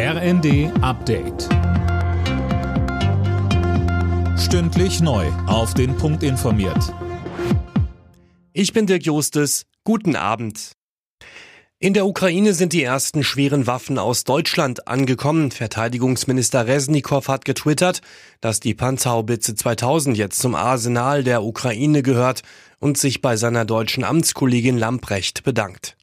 RND Update. Stündlich neu. Auf den Punkt informiert. Ich bin Dirk Jostes. Guten Abend. In der Ukraine sind die ersten schweren Waffen aus Deutschland angekommen. Verteidigungsminister Resnikow hat getwittert, dass die Panzerhaubitze 2000 jetzt zum Arsenal der Ukraine gehört und sich bei seiner deutschen Amtskollegin Lamprecht bedankt.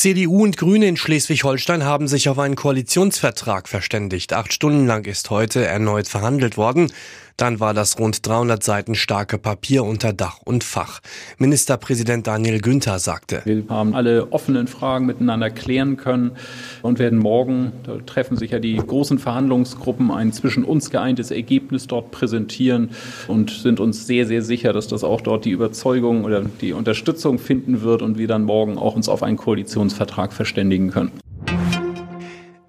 CDU und Grüne in Schleswig-Holstein haben sich auf einen Koalitionsvertrag verständigt. Acht Stunden lang ist heute erneut verhandelt worden. Dann war das rund 300 Seiten starke Papier unter Dach und Fach. Ministerpräsident Daniel Günther sagte. Wir haben alle offenen Fragen miteinander klären können und werden morgen, da treffen sich ja die großen Verhandlungsgruppen, ein zwischen uns geeintes Ergebnis dort präsentieren und sind uns sehr, sehr sicher, dass das auch dort die Überzeugung oder die Unterstützung finden wird und wir dann morgen auch uns auf einen Koalitionsvertrag verständigen können.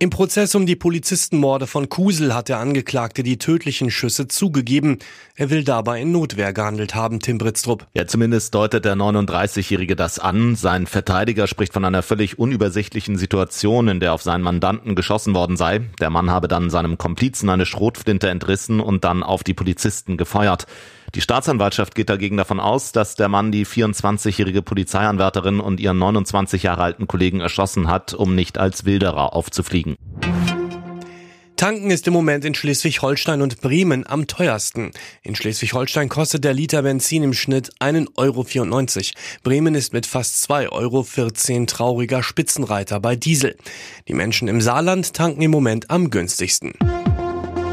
Im Prozess um die Polizistenmorde von Kusel hat der Angeklagte die tödlichen Schüsse zugegeben. Er will dabei in Notwehr gehandelt haben, Tim Britztrup. Ja, zumindest deutet der 39-Jährige das an. Sein Verteidiger spricht von einer völlig unübersichtlichen Situation, in der auf seinen Mandanten geschossen worden sei. Der Mann habe dann seinem Komplizen eine Schrotflinte entrissen und dann auf die Polizisten gefeuert. Die Staatsanwaltschaft geht dagegen davon aus, dass der Mann die 24-jährige Polizeianwärterin und ihren 29 Jahre alten Kollegen erschossen hat, um nicht als Wilderer aufzufliegen. Tanken ist im Moment in Schleswig-Holstein und Bremen am teuersten. In Schleswig-Holstein kostet der Liter Benzin im Schnitt 1,94 Euro. Bremen ist mit fast 2,14 Euro trauriger Spitzenreiter bei Diesel. Die Menschen im Saarland tanken im Moment am günstigsten.